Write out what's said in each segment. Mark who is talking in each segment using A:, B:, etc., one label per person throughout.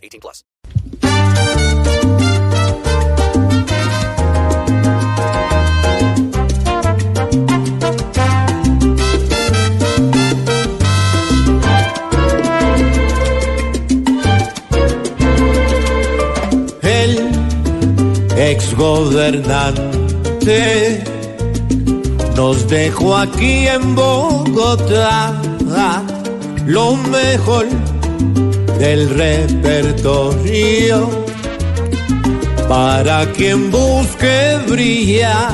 A: 18 plus.
B: El exgobernante nos dejó aquí en Bogotá lo mejor del repertorio para quien busque brillar.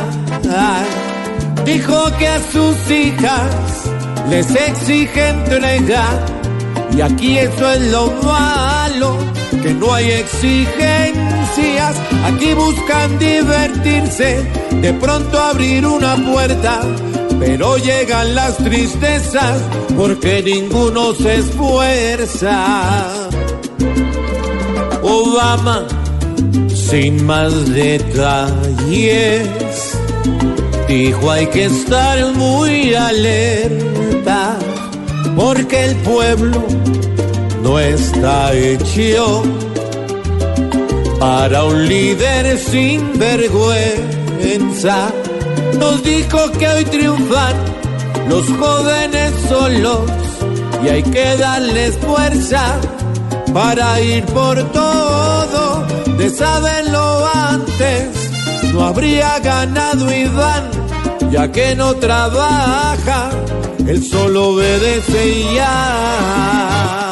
B: Dijo que a sus hijas les exige entregar y aquí eso es lo malo, que no hay exigencias, aquí buscan divertirse, de pronto abrir una puerta, pero llegan las tristezas porque ninguno se esfuerza. Obama, sin más detalles, dijo hay que estar muy alerta porque el pueblo no está hecho para un líder sin vergüenza. Nos dijo que hoy triunfan los jóvenes solos y hay que darles fuerza para ir por todo. De saberlo antes, no habría ganado Iván, ya que no trabaja él solo obedece y ya.